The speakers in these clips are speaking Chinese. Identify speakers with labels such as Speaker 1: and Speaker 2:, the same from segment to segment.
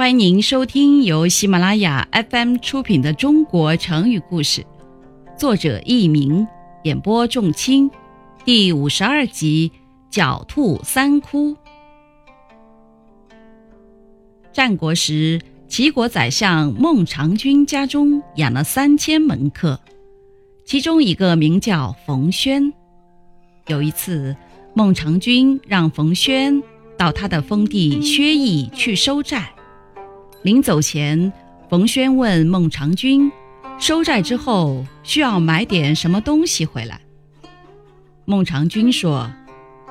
Speaker 1: 欢迎您收听由喜马拉雅 FM 出品的《中国成语故事》，作者佚名，演播仲卿，第五十二集《狡兔三窟》。战国时，齐国宰相孟尝君家中养了三千门客，其中一个名叫冯轩。有一次，孟尝君让冯轩到他的封地薛邑去收债。临走前，冯轩问孟尝君：“收债之后需要买点什么东西回来？”孟尝君说：“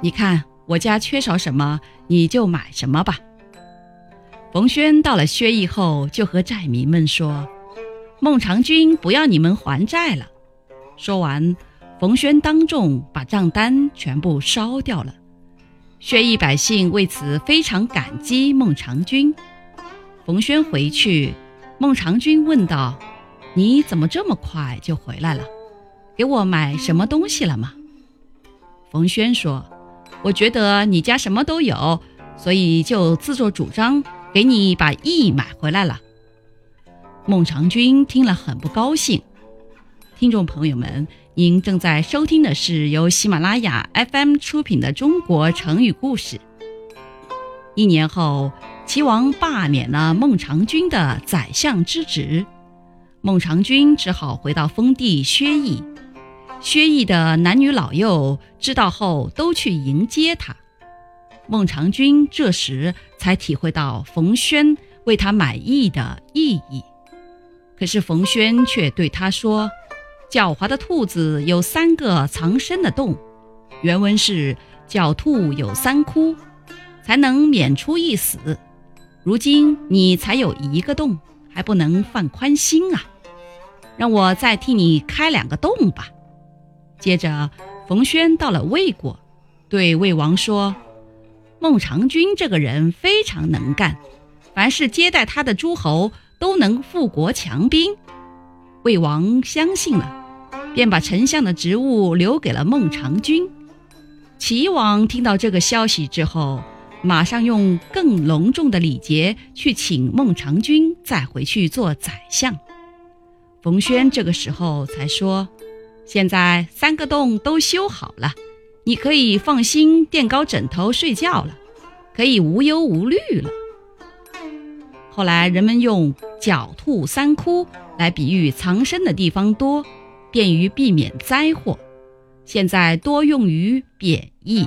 Speaker 1: 你看我家缺少什么，你就买什么吧。”冯轩到了薛邑后，就和债民们说：“孟尝君不要你们还债了。”说完，冯轩当众把账单全部烧掉了。薛邑百姓为此非常感激孟尝君。冯轩回去，孟尝君问道：“你怎么这么快就回来了？给我买什么东西了吗？”冯轩说：“我觉得你家什么都有，所以就自作主张给你把义买回来了。”孟尝君听了很不高兴。听众朋友们，您正在收听的是由喜马拉雅 FM 出品的《中国成语故事》。一年后。齐王罢免了孟尝君的宰相之职，孟尝君只好回到封地薛邑。薛邑的男女老幼知道后，都去迎接他。孟尝君这时才体会到冯轩为他买义的意义。可是冯轩却对他说：“狡猾的兔子有三个藏身的洞，原文是‘狡兔有三窟’，才能免出一死。”如今你才有一个洞，还不能放宽心啊！让我再替你开两个洞吧。接着，冯轩到了魏国，对魏王说：“孟尝君这个人非常能干，凡是接待他的诸侯都能富国强兵。”魏王相信了，便把丞相的职务留给了孟尝君。齐王听到这个消息之后，马上用更隆重的礼节去请孟尝君再回去做宰相。冯轩这个时候才说：“现在三个洞都修好了，你可以放心垫高枕头睡觉了，可以无忧无虑了。”后来人们用“狡兔三窟”来比喻藏身的地方多，便于避免灾祸。现在多用于贬义。